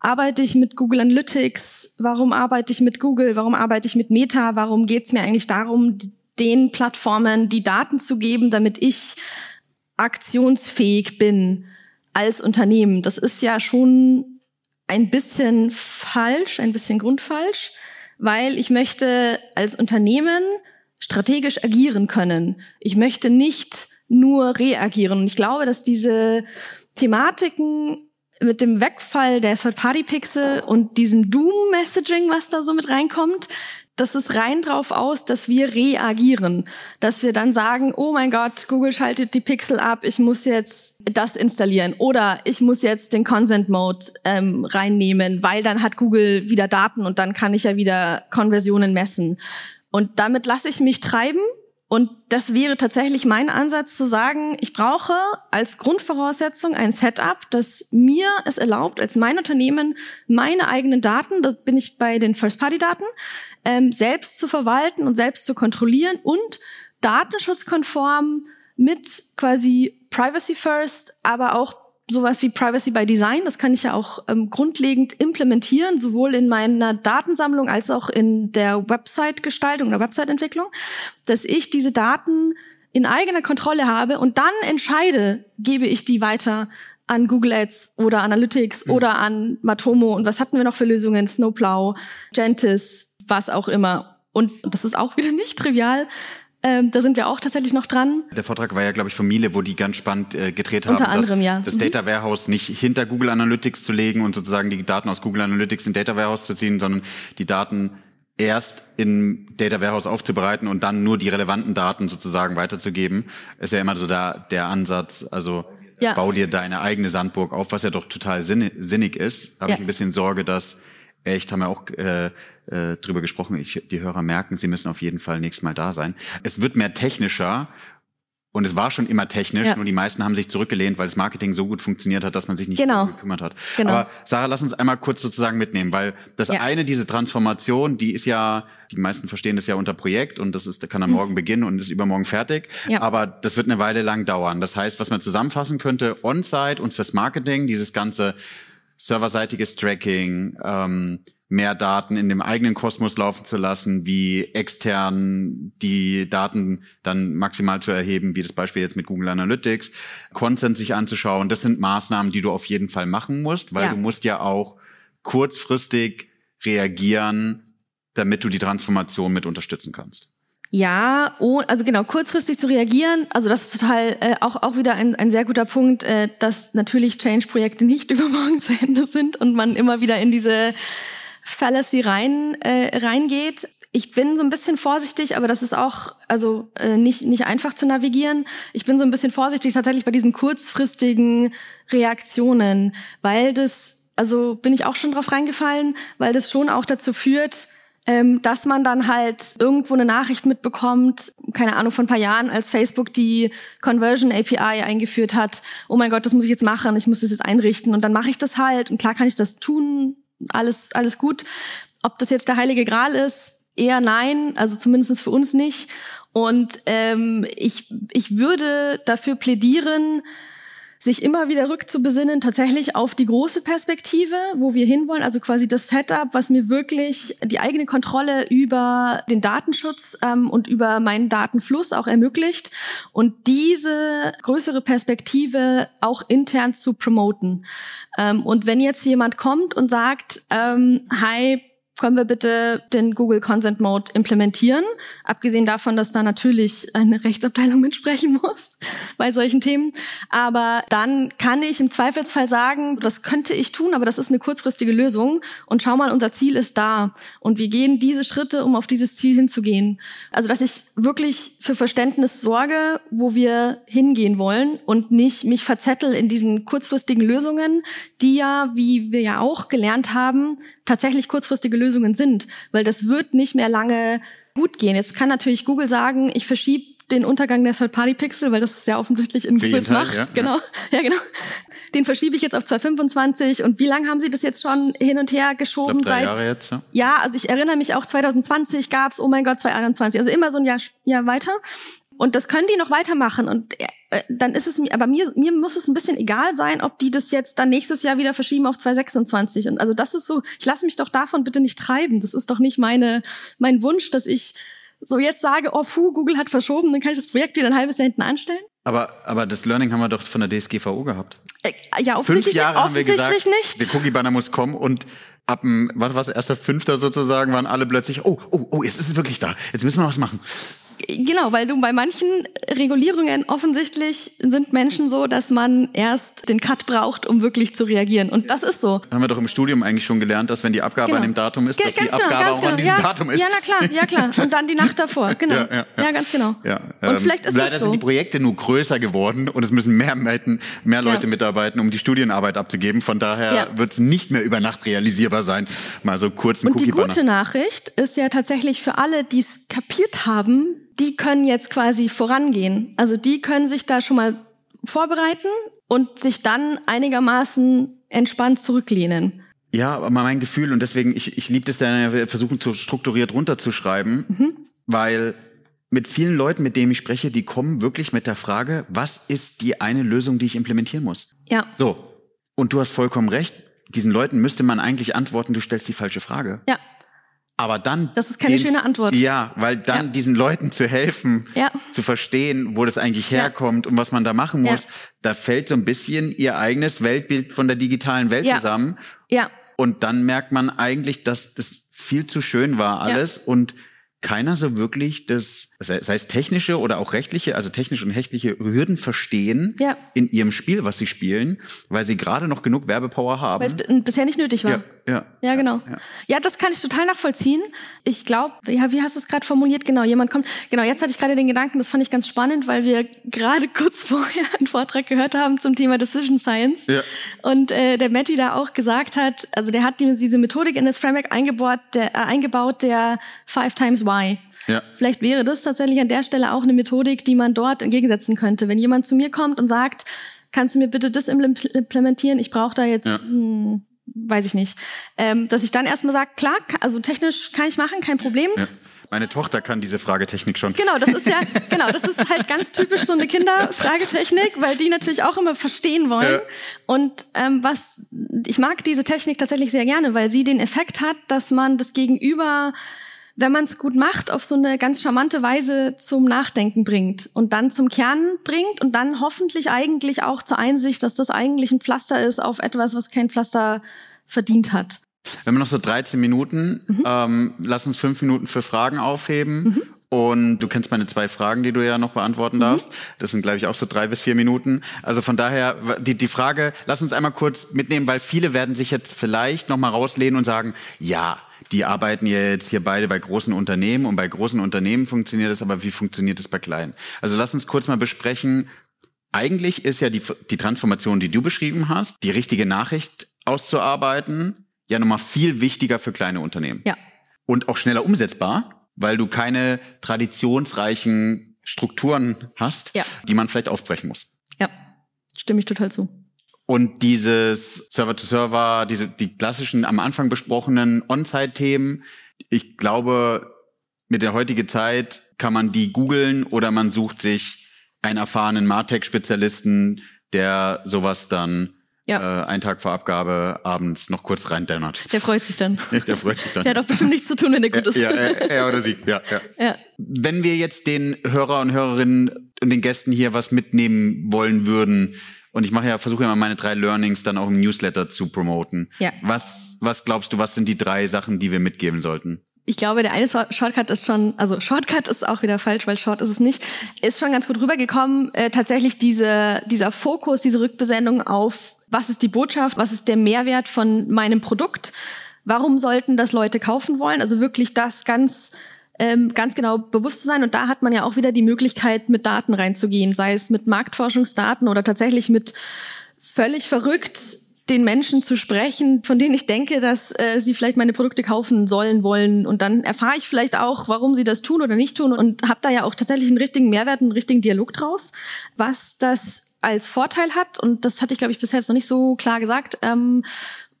arbeite ich mit Google Analytics? Warum arbeite ich mit Google? Warum arbeite ich mit Meta? Warum geht es mir eigentlich darum, den Plattformen die Daten zu geben, damit ich aktionsfähig bin als Unternehmen? Das ist ja schon ein bisschen falsch, ein bisschen grundfalsch, weil ich möchte als Unternehmen strategisch agieren können. Ich möchte nicht nur reagieren. Ich glaube, dass diese Thematiken mit dem Wegfall der Third-Party-Pixel und diesem Doom-Messaging, was da so mit reinkommt, das ist rein drauf aus, dass wir reagieren. Dass wir dann sagen, oh mein Gott, Google schaltet die Pixel ab, ich muss jetzt das installieren. Oder ich muss jetzt den Consent Mode ähm, reinnehmen, weil dann hat Google wieder Daten und dann kann ich ja wieder Konversionen messen. Und damit lasse ich mich treiben und das wäre tatsächlich mein Ansatz zu sagen, ich brauche als Grundvoraussetzung ein Setup, das mir es erlaubt, als mein Unternehmen meine eigenen Daten, da bin ich bei den First-Party-Daten, ähm, selbst zu verwalten und selbst zu kontrollieren und datenschutzkonform mit quasi Privacy First, aber auch sowas wie Privacy by Design, das kann ich ja auch ähm, grundlegend implementieren, sowohl in meiner Datensammlung als auch in der Website-Gestaltung oder Website-Entwicklung, dass ich diese Daten in eigener Kontrolle habe und dann entscheide, gebe ich die weiter an Google Ads oder Analytics mhm. oder an Matomo und was hatten wir noch für Lösungen? Snowplow, Gentis, was auch immer. Und das ist auch wieder nicht trivial, ähm, da sind wir auch tatsächlich noch dran. Der Vortrag war ja, glaube ich, von Miele, wo die ganz spannend äh, gedreht haben, Unter anderem, das, ja. das mhm. Data Warehouse nicht hinter Google Analytics zu legen und sozusagen die Daten aus Google Analytics in Data Warehouse zu ziehen, sondern die Daten erst in Data Warehouse aufzubereiten und dann nur die relevanten Daten sozusagen weiterzugeben. Ist ja immer so da, der Ansatz, also ja. bau dir deine eigene Sandburg auf, was ja doch total sinnig ist. Habe ja. ich ein bisschen Sorge, dass echt, haben wir auch äh, äh, drüber gesprochen, ich, die Hörer merken, sie müssen auf jeden Fall nächstes Mal da sein. Es wird mehr technischer und es war schon immer technisch, ja. nur die meisten haben sich zurückgelehnt, weil das Marketing so gut funktioniert hat, dass man sich nicht genau. gekümmert hat. Genau. Aber Sarah, lass uns einmal kurz sozusagen mitnehmen, weil das ja. eine, diese Transformation, die ist ja, die meisten verstehen das ja unter Projekt und das ist, kann am Morgen beginnen und ist übermorgen fertig. Ja. Aber das wird eine Weile lang dauern. Das heißt, was man zusammenfassen könnte, On-Site und fürs Marketing, dieses ganze serverseitiges Tracking, ähm, mehr Daten in dem eigenen Kosmos laufen zu lassen, wie extern die Daten dann maximal zu erheben, wie das Beispiel jetzt mit Google Analytics, Consent sich anzuschauen. Das sind Maßnahmen, die du auf jeden Fall machen musst, weil ja. du musst ja auch kurzfristig reagieren, damit du die Transformation mit unterstützen kannst. Ja, oh, also genau, kurzfristig zu reagieren, also das ist total äh, auch, auch wieder ein, ein sehr guter Punkt, äh, dass natürlich Change-Projekte nicht übermorgen zu Ende sind und man immer wieder in diese Fallacy rein, äh, reingeht. Ich bin so ein bisschen vorsichtig, aber das ist auch also äh, nicht nicht einfach zu navigieren. Ich bin so ein bisschen vorsichtig tatsächlich bei diesen kurzfristigen Reaktionen, weil das also bin ich auch schon drauf reingefallen, weil das schon auch dazu führt, ähm, dass man dann halt irgendwo eine Nachricht mitbekommt, keine Ahnung, von ein paar Jahren, als Facebook die Conversion API eingeführt hat, oh mein Gott, das muss ich jetzt machen, ich muss das jetzt einrichten und dann mache ich das halt und klar kann ich das tun, alles, alles gut. Ob das jetzt der heilige Gral ist, eher nein, also zumindest für uns nicht. Und ähm, ich, ich würde dafür plädieren, sich immer wieder rückzubesinnen, tatsächlich auf die große Perspektive, wo wir hinwollen, also quasi das Setup, was mir wirklich die eigene Kontrolle über den Datenschutz ähm, und über meinen Datenfluss auch ermöglicht und diese größere Perspektive auch intern zu promoten. Ähm, und wenn jetzt jemand kommt und sagt, ähm, hi, können wir bitte den Google Consent Mode implementieren? Abgesehen davon, dass da natürlich eine Rechtsabteilung mitsprechen muss bei solchen Themen. Aber dann kann ich im Zweifelsfall sagen, das könnte ich tun, aber das ist eine kurzfristige Lösung. Und schau mal, unser Ziel ist da. Und wir gehen diese Schritte, um auf dieses Ziel hinzugehen. Also, dass ich wirklich für Verständnis sorge, wo wir hingehen wollen und nicht mich verzettel in diesen kurzfristigen Lösungen, die ja, wie wir ja auch gelernt haben, tatsächlich kurzfristige Lösungen sind, weil das wird nicht mehr lange gut gehen. Jetzt kann natürlich Google sagen, ich verschiebe den Untergang der Third-Party-Pixel, weil das ist ja offensichtlich in Googles Macht. Ja, genau, ja. ja genau. Den verschiebe ich jetzt auf 225 und wie lange haben Sie das jetzt schon hin und her geschoben? Ich glaub, drei seit Jahre jetzt, ja. ja, also ich erinnere mich auch 2020 gab's, oh mein Gott, 2021, also immer so ein Jahr, Jahr weiter. Und das können die noch weitermachen. Und äh, dann ist es mir, aber mir, mir muss es ein bisschen egal sein, ob die das jetzt dann nächstes Jahr wieder verschieben auf 2026. Und also das ist so, ich lasse mich doch davon bitte nicht treiben. Das ist doch nicht meine, mein Wunsch, dass ich so jetzt sage, oh puh, Google hat verschoben, dann kann ich das Projekt wieder ein halbes Jahr hinten anstellen. Aber, aber das Learning haben wir doch von der DSGVO gehabt. Äh, ja, offensichtlich, Fünf Jahre haben wir gesagt, nicht. der Cookie-Banner muss kommen und ab dem, was war erster Fünfter sozusagen, waren alle plötzlich, oh, oh, oh, jetzt ist es wirklich da, jetzt müssen wir was machen. Genau, weil du bei manchen Regulierungen offensichtlich sind Menschen so, dass man erst den Cut braucht, um wirklich zu reagieren. Und das ist so. Haben wir doch im Studium eigentlich schon gelernt, dass wenn die Abgabe Genau. an dem Datum ist, Ge- dass die genau, Abgabe auch an genau. diesem ja, Datum ist. Ja, na klar, ja klar. Und dann die Nacht davor, genau. Ja, ja, ja. ganz genau. Ja, Und ähm, vielleicht ist leider es so. sind die Projekte nur größer geworden und es müssen mehr, mehr Leute Ja. mitarbeiten, um die Studienarbeit abzugeben. Von daher Ja. wird es nicht mehr über Nacht realisierbar sein. Mal so kurz ein Und die gute Nachricht ist ja tatsächlich für alle, die es kapiert haben, die können jetzt quasi vorangehen. Also die können sich da schon mal vorbereiten und sich dann einigermaßen entspannt zurücklehnen. Ja, aber mein Gefühl und deswegen, ich, ich liebe das dann, versuchen zu strukturiert runterzuschreiben, Mhm. weil mit vielen Leuten, mit denen ich spreche, die kommen wirklich mit der Frage, was ist die eine Lösung, die ich implementieren muss? Ja. So. Und du hast vollkommen recht. Diesen Leuten müsste man eigentlich antworten, du stellst die falsche Frage. Ja. Aber dann. Das ist keine den- schöne Antwort. Ja, weil dann Ja. diesen Leuten zu helfen, Ja. zu verstehen, wo das eigentlich Ja. herkommt und was man da machen Ja. muss, da fällt so ein bisschen ihr eigenes Weltbild von der digitalen Welt Ja. zusammen. Ja. Und dann merkt man eigentlich, dass das viel zu schön war alles und keiner so wirklich das, sei es technische oder auch rechtliche, also technische und rechtliche Hürden verstehen Ja. in ihrem Spiel, was sie spielen, weil sie gerade noch genug Werbepower haben. Weil es bisher nicht nötig war. ja, ja. Ja, genau. Ja. Ja, das kann ich total nachvollziehen. Ich glaube, ja, wie hast du es gerade formuliert? Genau, jemand kommt. Genau, jetzt hatte ich gerade den Gedanken, das fand ich ganz spannend, weil wir gerade kurz vorher einen Vortrag gehört haben zum Thema Decision Science. Ja. Und äh, der Matti da auch gesagt hat, also der hat die, diese Methodik in das Framework eingebaut, der, äh, eingebaut, der Five Times Why. Ja. Vielleicht wäre das tatsächlich an der Stelle auch eine Methodik, die man dort entgegensetzen könnte. Wenn jemand zu mir kommt und sagt, kannst du mir bitte das impl- implementieren, ich brauche da jetzt, Ja. hm, weiß ich nicht, ähm, dass ich dann erstmal sage, klar, also technisch kann ich machen, kein Problem. Ja. Meine Tochter kann diese Fragetechnik schon. Genau, das ist ja, genau, das ist halt ganz typisch so eine Kinderfragetechnik, weil die natürlich auch immer verstehen wollen. Ja. Und ähm, was ich mag diese Technik tatsächlich sehr gerne, weil sie den Effekt hat, dass man das Gegenüber, wenn man es gut macht, auf so eine ganz charmante Weise zum Nachdenken bringt und dann zum Kern bringt und dann hoffentlich eigentlich auch zur Einsicht, dass das eigentlich ein Pflaster ist auf etwas, was kein Pflaster verdient hat. Wir haben noch so 13 Minuten. Mhm. Ähm, lass uns fünf Minuten für Fragen aufheben. Und du kennst meine zwei Fragen, die du ja noch Mhm. beantworten darfst. Das sind, glaube ich, auch so drei bis vier Minuten. Also von daher, die, die Frage, lass uns einmal kurz mitnehmen, weil viele werden sich jetzt vielleicht noch mal rauslehnen und sagen, ja, die arbeiten ja jetzt hier beide bei großen Unternehmen und bei großen Unternehmen funktioniert das, aber wie funktioniert das bei kleinen? Also lass uns kurz mal besprechen, eigentlich ist ja die, die Transformation, die du beschrieben hast, die richtige Nachricht auszuarbeiten, ja nochmal viel wichtiger für kleine Unternehmen. Ja. Und auch schneller umsetzbar, weil du keine traditionsreichen Strukturen hast, Ja. die man vielleicht aufbrechen muss. Ja, stimme ich total zu. Und dieses Server-to-Server, diese, die klassischen am Anfang besprochenen On-Site-Themen, ich glaube, mit der heutigen Zeit kann man die googeln oder man sucht sich einen erfahrenen Martech-Spezialisten, der sowas dann Ja. äh, einen Tag vor Abgabe abends noch kurz reindämmert. Der freut sich dann. Der freut sich dann. Der hat auch bestimmt nichts zu tun, wenn der gut ist. ja, er, er oder sie. Ja, ja. Ja. Wenn wir jetzt den Hörer und Hörerinnen und den Gästen hier was mitnehmen wollen würden, und ich mache ja, versuche ja mal meine drei Learnings dann auch im Newsletter zu promoten. Ja. Was, was glaubst du, was sind die drei Sachen, die wir mitgeben sollten? Ich glaube, der eine Short- Shortcut ist schon, also Shortcut ist auch wieder falsch, weil Short ist es nicht, ist schon ganz gut rübergekommen. Äh, tatsächlich diese, dieser Fokus, diese Rückbesendung auf, was ist die Botschaft, was ist der Mehrwert von meinem Produkt, warum sollten das Leute kaufen wollen? Also wirklich das ganz ähm, ganz genau bewusst zu sein. Und da hat man ja auch wieder die Möglichkeit, mit Daten reinzugehen, sei es mit Marktforschungsdaten oder tatsächlich mit völlig verrückt den Menschen zu sprechen, von denen ich denke, dass äh, sie vielleicht meine Produkte kaufen sollen, wollen. Und dann erfahre ich vielleicht auch, warum sie das tun oder nicht tun und habe da ja auch tatsächlich einen richtigen Mehrwert, einen richtigen Dialog draus, was das als Vorteil hat. Und das hatte ich, glaube ich, bisher jetzt noch nicht so klar gesagt. Ähm,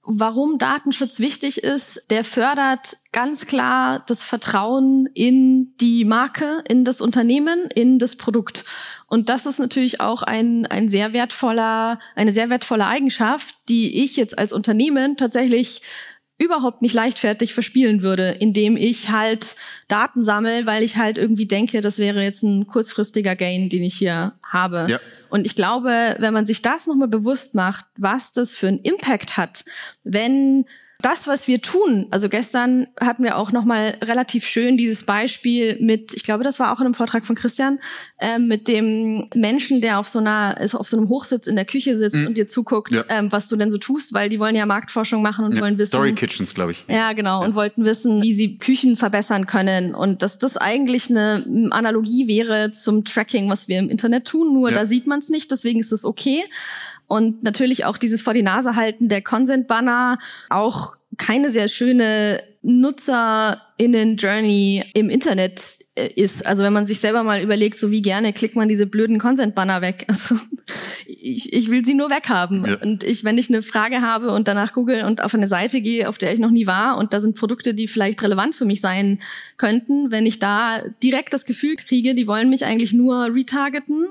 warum Datenschutz wichtig ist, der fördert ganz klar das Vertrauen in die Marke, in das Unternehmen, in das Produkt. Und das ist natürlich auch ein, ein sehr wertvoller, eine sehr wertvolle Eigenschaft, die ich jetzt als Unternehmen tatsächlich überhaupt nicht leichtfertig verspielen würde, indem ich halt Daten sammle, weil ich halt irgendwie denke, das wäre jetzt ein kurzfristiger Gain, den ich hier habe. Ja. Und ich glaube, wenn man sich das nochmal bewusst macht, was das für einen Impact hat, wenn das, was wir tun, also gestern hatten wir auch nochmal relativ schön dieses Beispiel mit, ich glaube, das war auch in einem Vortrag von Christian, ähm, mit dem Menschen, der auf so einer, ist auf so einem Hochsitz in der Küche sitzt Mhm. und dir zuguckt, Ja. ähm, was du denn so tust, weil die wollen ja Marktforschung machen und Ja, wollen wissen. Story Kitchens, glaube ich. Ja, genau. Und wollten wissen, wie sie Küchen verbessern können. Und dass das eigentlich eine Analogie wäre zum Tracking, was wir im Internet tun. Nur Ja. da sieht man es nicht, deswegen ist es okay. Und natürlich auch dieses vor die Nase halten der Consent-Banner, auch keine sehr schöne NutzerInnen-Journey im Internet äh, ist. Also wenn man sich selber mal überlegt, so wie gerne klickt man diese blöden Consent-Banner weg. Also ich, ich will sie nur weghaben. Ja. Und ich, wenn ich eine Frage habe und danach google und auf eine Seite gehe, auf der ich noch nie war und da sind Produkte, die vielleicht relevant für mich sein könnten, wenn ich da direkt das Gefühl kriege, die wollen mich eigentlich nur retargeten,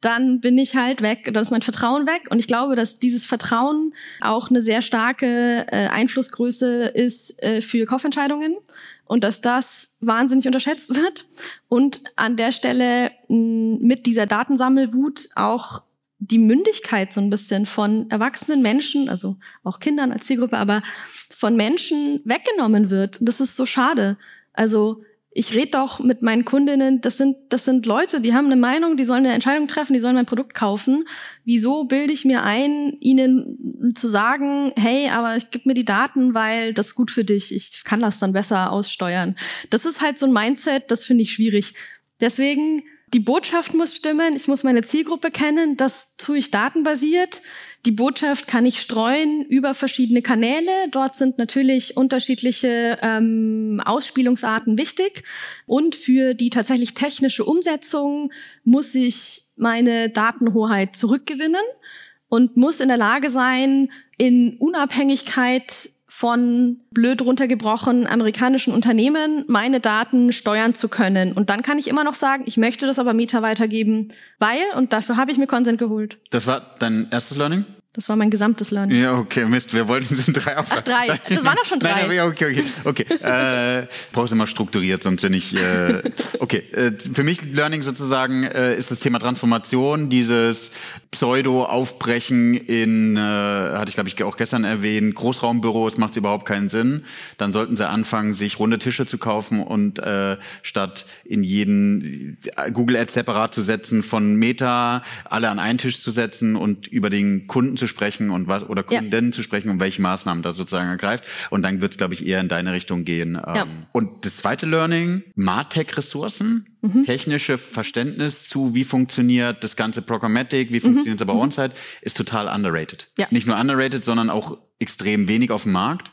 dann bin ich halt weg, dann ist mein Vertrauen weg. Und ich glaube, dass dieses Vertrauen auch eine sehr starke äh, Einflussgröße ist äh, für Kaufentscheidungen und dass das wahnsinnig unterschätzt wird. Und an der Stelle mh, mit dieser Datensammelwut auch die Mündigkeit so ein bisschen von erwachsenen Menschen, also auch Kindern als Zielgruppe, aber von Menschen weggenommen wird. Und das ist so schade. Also ich rede doch mit meinen Kundinnen, das sind, das sind Leute, die haben eine Meinung, die sollen eine Entscheidung treffen, die sollen mein Produkt kaufen. Wieso bilde ich mir ein, ihnen zu sagen, hey, aber ich gebe mir die Daten, weil das ist gut für dich, ich kann das dann besser aussteuern. Das ist halt so ein Mindset, das finde ich schwierig. Deswegen, die Botschaft muss stimmen, ich muss meine Zielgruppe kennen, das tue ich datenbasiert. Die Botschaft kann ich streuen über verschiedene Kanäle. Dort sind natürlich unterschiedliche ähm, Ausspielungsarten wichtig. Und für die tatsächlich technische Umsetzung muss ich meine Datenhoheit zurückgewinnen und muss in der Lage sein, in Unabhängigkeit von blöd runtergebrochen amerikanischen Unternehmen meine Daten steuern zu können. Und dann kann ich immer noch sagen, ich möchte das aber Meta weitergeben, weil, und dafür habe ich mir Consent geholt. Das war dein erstes Learning? Das war mein gesamtes Learning. Ja, okay, Mist, wir wollten sind drei auf. Ach, drei. Das waren doch schon drei. Nein, aber okay, okay. Okay. äh, brauchst immer strukturiert, sonst bin ich. Äh, okay. Äh, für mich Learning sozusagen äh, ist das Thema Transformation, dieses Pseudo-Aufbrechen in, äh, hatte ich glaube ich auch gestern erwähnt, Großraumbüros macht überhaupt keinen Sinn. Dann sollten sie anfangen, sich runde Tische zu kaufen und äh, statt in jeden äh, Google Ads separat zu setzen von Meta, alle an einen Tisch zu setzen und über den Kunden zu sprechen und was oder Ja. Kunden zu sprechen und welche Maßnahmen da sozusagen ergreift. Und dann wird es, glaube ich, eher in deine Richtung gehen. Ähm, Ja. Und das zweite Learning, Martech-Ressourcen, Mhm. technische Verständnis zu, wie funktioniert das ganze Programmatic, wie funktioniert es aber On-Site, ist total underrated. Mhm. Ja. Nicht nur underrated, sondern auch extrem wenig auf dem Markt.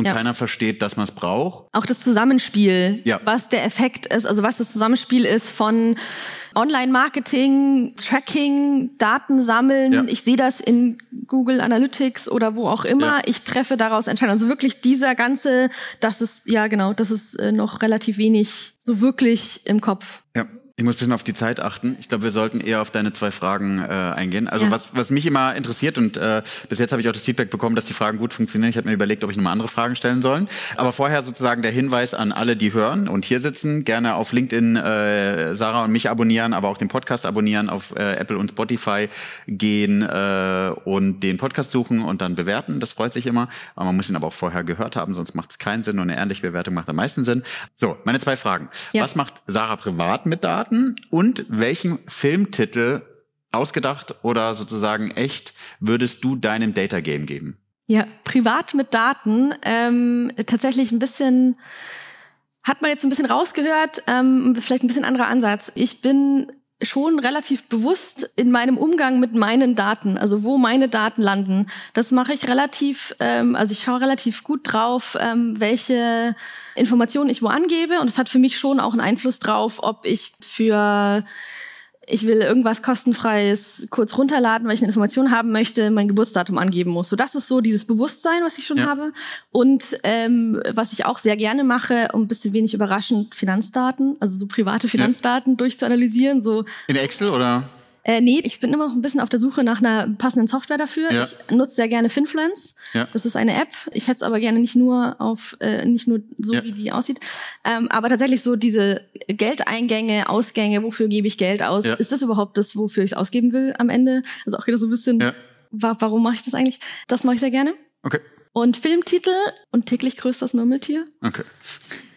Und Ja. keiner versteht, dass man es braucht. Auch das Zusammenspiel, Ja. was der Effekt ist, also was das Zusammenspiel ist von Online-Marketing, Tracking, Daten sammeln. Ja. Ich sehe das in Google Analytics oder wo auch immer. Ich treffe daraus Entscheidungen. Also wirklich dieser ganze, das ist, ja genau, das ist äh, noch relativ wenig so wirklich im Kopf. Ja. Ich muss ein bisschen auf die Zeit achten. Ich glaube, wir sollten eher auf deine zwei Fragen äh, eingehen. Also Ja. was, was mich immer interessiert und äh, bis jetzt habe ich auch das Feedback bekommen, dass die Fragen gut funktionieren. Ich habe mir überlegt, ob ich nochmal andere Fragen stellen sollen. Aber vorher sozusagen der Hinweis an alle, die hören und hier sitzen, gerne auf LinkedIn äh, Sarah und mich abonnieren, aber auch den Podcast abonnieren, auf äh, Apple und Spotify gehen äh, und den Podcast suchen und dann bewerten. Das freut sich immer. Aber man muss ihn aber auch vorher gehört haben, sonst macht es keinen Sinn und eine ehrliche Bewertung macht am meisten Sinn. So, meine zwei Fragen. Ja. Was macht Sarah privat mit Daten und welchen Filmtitel ausgedacht oder sozusagen echt würdest du deinem Data Game geben? Ja, privat mit Daten ähm, tatsächlich ein bisschen hat man jetzt ein bisschen rausgehört, ähm, vielleicht ein bisschen anderer Ansatz. Ich bin schon relativ bewusst in meinem Umgang mit meinen Daten, also wo meine Daten landen. Das mache ich relativ, ähm, also ich schaue relativ gut drauf, ähm, welche Informationen ich wo angebe und es hat für mich schon auch einen Einfluss drauf, ob ich für ich will irgendwas kostenfreies kurz runterladen, weil ich eine Information haben möchte, mein Geburtsdatum angeben muss. So, das ist so dieses Bewusstsein, was ich schon Ja. habe. Und ähm, was ich auch sehr gerne mache, um ein bisschen wenig überraschend Finanzdaten, also so private Finanzdaten durchzuanalysieren. So, In Excel oder? Äh, nee, ich bin immer noch ein bisschen auf der Suche nach einer passenden Software dafür. Ja. Ich nutze sehr gerne Finfluence. Ja. Das ist eine App. Ich hätte es aber gerne nicht nur auf, äh, nicht nur so, Ja. wie die aussieht. Ähm, aber tatsächlich so diese Geldeingänge, Ausgänge, wofür gebe ich Geld aus? Ist das überhaupt das, wofür ich es ausgeben will am Ende? Also auch wieder so ein bisschen, wa warum mache ich das eigentlich? Das mache ich sehr gerne. Okay. Und Filmtitel und täglich grüßt das Murmeltier. Okay.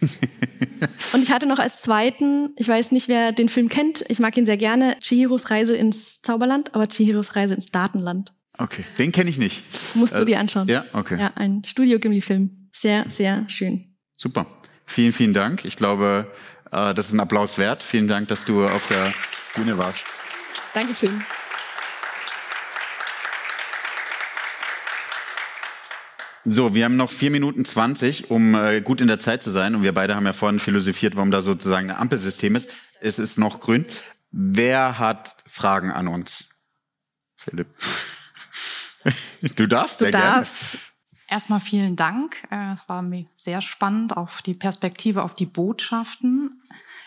Und ich hatte noch als zweiten, ich weiß nicht, wer den Film kennt, ich mag ihn sehr gerne, Chihiros Reise ins Zauberland, aber Chihiros Reise ins Datenland. Okay. Den kenne ich nicht. Musst du Äh, dir anschauen. Ja, okay. Ja, ein Studio Ghibli-Film. Sehr, sehr schön. Super. Vielen, vielen Dank. Ich glaube, äh, das ist ein Applaus wert. Vielen Dank, dass du auf der Bühne warst. Dankeschön. So, wir haben noch vier Minuten zwanzig, um äh, gut in der Zeit zu sein. Und wir beide haben ja vorhin philosophiert, warum da sozusagen ein Ampelsystem ist. Es ist noch grün. Wer hat Fragen an uns? Philipp. Du darfst Du sehr darfst. Erstmal vielen Dank. Äh, Es war mir sehr spannend auf die Perspektive, auf die Botschaften.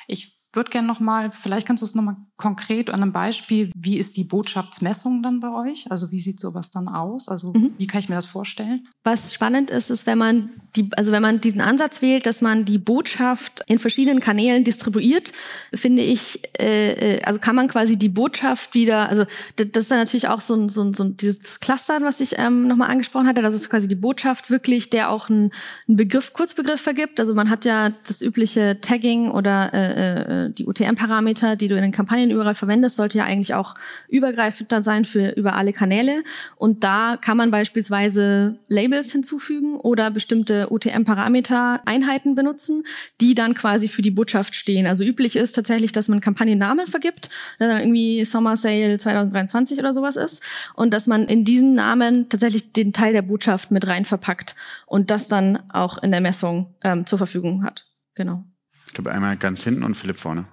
Ich würde gerne noch mal, vielleicht kannst du es noch mal konkret an einem Beispiel, wie ist die Botschaftsmessung dann bei euch? Also wie sieht sowas dann aus? Also wie kann ich mir das vorstellen? Was spannend ist, ist, wenn man die, also wenn man diesen Ansatz wählt, dass man die Botschaft in verschiedenen Kanälen distribuiert, finde ich, äh, äh, also kann man quasi die Botschaft wieder, also das ist dann natürlich auch so ein, so ein, so ein dieses Clustern, was ich ähm, nochmal angesprochen hatte, das ist quasi die Botschaft wirklich, der auch einen, einen Begriff, Kurzbegriff vergibt. Also man hat ja das übliche Tagging oder äh, äh, die UTM-Parameter, die du in den Kampagnen überall verwendest, sollte ja eigentlich auch übergreifend dann sein für über alle Kanäle. Und da kann man beispielsweise Labels hinzufügen oder bestimmte UTM-Parameter-Einheiten benutzen, die dann quasi für die Botschaft stehen. Also üblich ist tatsächlich, dass man Kampagnennamen vergibt, der dann irgendwie Summer Sale 2023 oder sowas ist. Und dass man in diesen Namen tatsächlich den Teil der Botschaft mit rein verpackt und das dann auch in der Messung ähm, zur Verfügung hat. Genau. Ich glaube, einmal ganz hinten und Philipp vorne.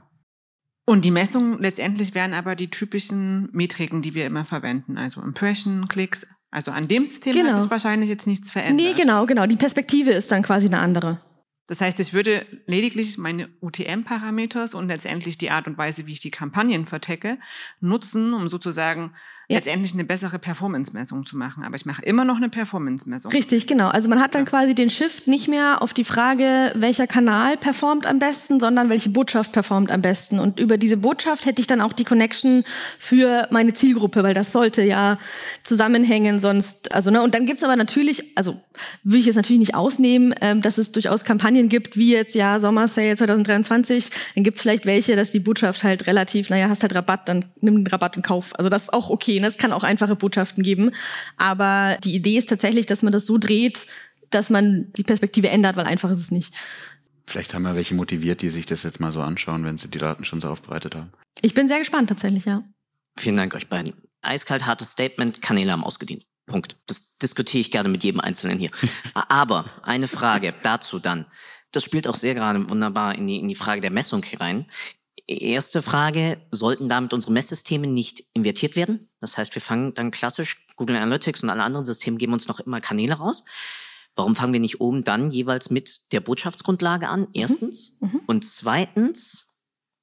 Und die Messungen letztendlich wären aber die typischen Metriken, die wir immer verwenden. Also Impression, Klicks. Also an dem System Genau. hat sich wahrscheinlich jetzt nichts verändert. Nee, genau, genau. Die Perspektive ist dann quasi eine andere. Das heißt, ich würde lediglich meine UTM-Parameters und letztendlich die Art und Weise, wie ich die Kampagnen vertecke, nutzen, um sozusagen. Letztendlich eine bessere Performance-Messung zu machen. Aber ich mache immer noch eine Performance-Messung. Richtig, genau. Also man hat dann quasi den Shift nicht mehr auf die Frage, welcher Kanal performt am besten, sondern welche Botschaft performt am besten. Und über diese Botschaft hätte ich dann auch die Connection für meine Zielgruppe, weil das sollte ja zusammenhängen, sonst, also, ne, und dann gibt's aber natürlich, also will ich jetzt natürlich nicht ausnehmen, ähm, dass es durchaus Kampagnen gibt, wie jetzt ja Sommer Sale 2023, dann gibt's vielleicht welche, dass die Botschaft halt relativ, naja, hast halt Rabatt, dann nimm den Rabatt und kauf. Also das ist auch okay, ne? es kann auch einfache Botschaften geben, aber die Idee ist tatsächlich, dass man das so dreht, dass man die Perspektive ändert, weil einfach ist es nicht. Vielleicht haben wir welche motiviert, die sich das jetzt mal so anschauen, wenn sie die Daten schon so aufbereitet haben. Ich bin sehr gespannt tatsächlich, ja. Vielen Dank euch beiden. Eiskalt hartes Statement, Kanäle haben ausgedient. Punkt. Das diskutiere ich gerne mit jedem Einzelnen hier. Aber eine Frage dazu dann. Das spielt auch sehr gerade wunderbar in die, in die Frage der Messung rein. Erste Frage, sollten damit unsere Messsysteme nicht invertiert werden? Das heißt, wir fangen dann klassisch, Google Analytics und alle anderen Systeme geben uns noch immer Kanäle raus. Warum fangen wir nicht oben dann jeweils mit der Botschaftsgrundlage an? Erstens. Mhm. Mhm. Und zweitens,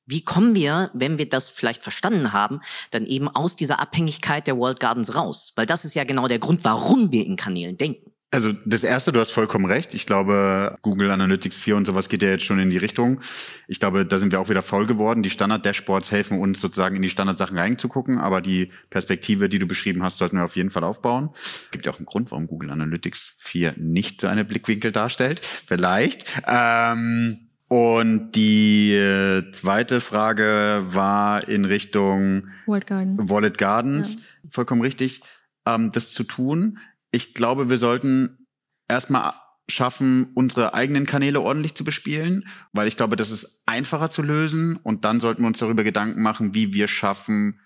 wie kommen wir, wenn wir das vielleicht verstanden haben, dann eben aus dieser Abhängigkeit der World Gardens raus? Weil das ist ja genau der Grund, warum wir in Kanälen denken. Also das erste, du hast vollkommen recht. Ich glaube, Google Analytics 4 und sowas geht ja jetzt schon in die Richtung. Ich glaube, da sind wir auch wieder voll geworden. Die Standard-Dashboards helfen uns sozusagen in die Standardsachen reinzugucken, aber die Perspektive, die du beschrieben hast, sollten wir auf jeden Fall aufbauen. Gibt ja auch einen Grund, warum Google Analytics 4 nicht so eine Blickwinkel darstellt. Vielleicht. Ähm und die äh, zweite Frage war in Richtung Wallet, Garden. Wallet Gardens. Ja. Vollkommen richtig, ähm, das zu tun. Ich glaube, wir sollten erstmal schaffen, unsere eigenen Kanäle ordentlich zu bespielen, weil ich glaube, das ist einfacher zu lösen. Und dann sollten wir uns darüber Gedanken machen, wie wir schaffen,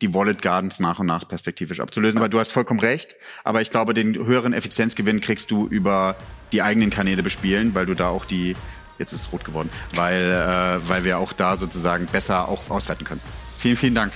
die Wallet Gardens nach und nach perspektivisch abzulösen. Weil du hast vollkommen recht, aber ich glaube, den höheren Effizienzgewinn kriegst du über die eigenen Kanäle bespielen, weil du da auch die Jetzt ist es rot geworden, weil, äh, weil wir auch da sozusagen besser auch auswerten können. Vielen, vielen Dank.